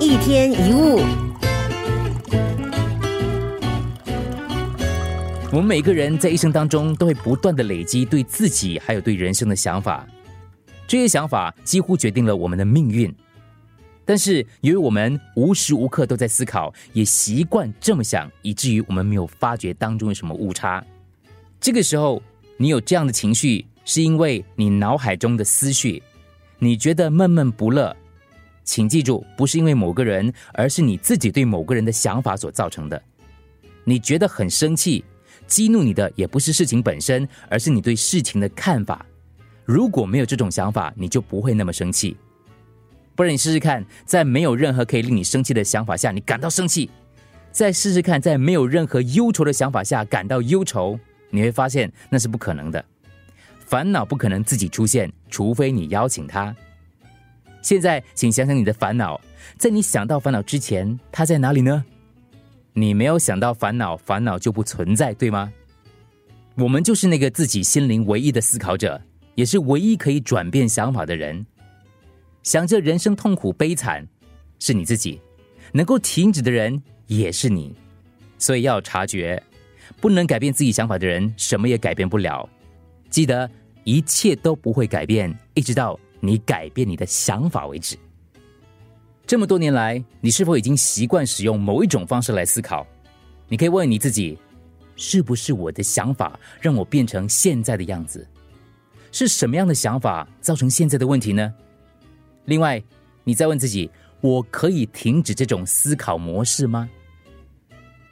一天一物，我们每个人在一生当中都会不断的累积对自己还有对人生的想法，这些想法几乎决定了我们的命运。但是由于我们无时无刻都在思考，也习惯这么想，以至于我们没有发觉当中有什么误差。这个时候，你有这样的情绪，是因为你脑海中的思绪，你觉得闷闷不乐。请记住，不是因为某个人，而是你自己对某个人的想法所造成的。你觉得很生气，激怒你的也不是事情本身，而是你对事情的看法。如果没有这种想法，你就不会那么生气。不然你试试看，在没有任何可以令你生气的想法下，你感到生气；再试试看，在没有任何忧愁的想法下感到忧愁，你会发现那是不可能的。烦恼不可能自己出现，除非你邀请他。现在，请想想你的烦恼，在你想到烦恼之前，它在哪里呢？你没有想到烦恼，烦恼就不存在，对吗？我们就是那个自己心灵唯一的思考者，也是唯一可以转变想法的人。想着人生痛苦悲惨，是你自己；能够停止的人也是你。所以要察觉，不能改变自己想法的人，什么也改变不了。记得，一切都不会改变，一直到。你改变你的想法为止。这么多年来，你是否已经习惯使用某一种方式来思考？你可以问你自己：是不是我的想法让我变成现在的样子？是什么样的想法造成现在的问题呢？另外，你再问自己：我可以停止这种思考模式吗？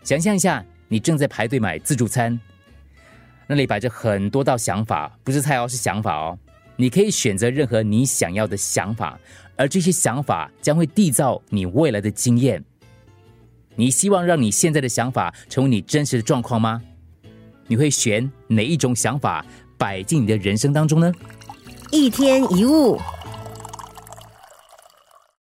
想象一下，你正在排队买自助餐，那里摆着很多道想法，不是菜哦，是想法哦。你可以选择任何你想要的想法，而这些想法将会缔造你未来的经验。你希望让你现在的想法成为你真实的状况吗？你会选哪一种想法摆进你的人生当中呢？一天一物。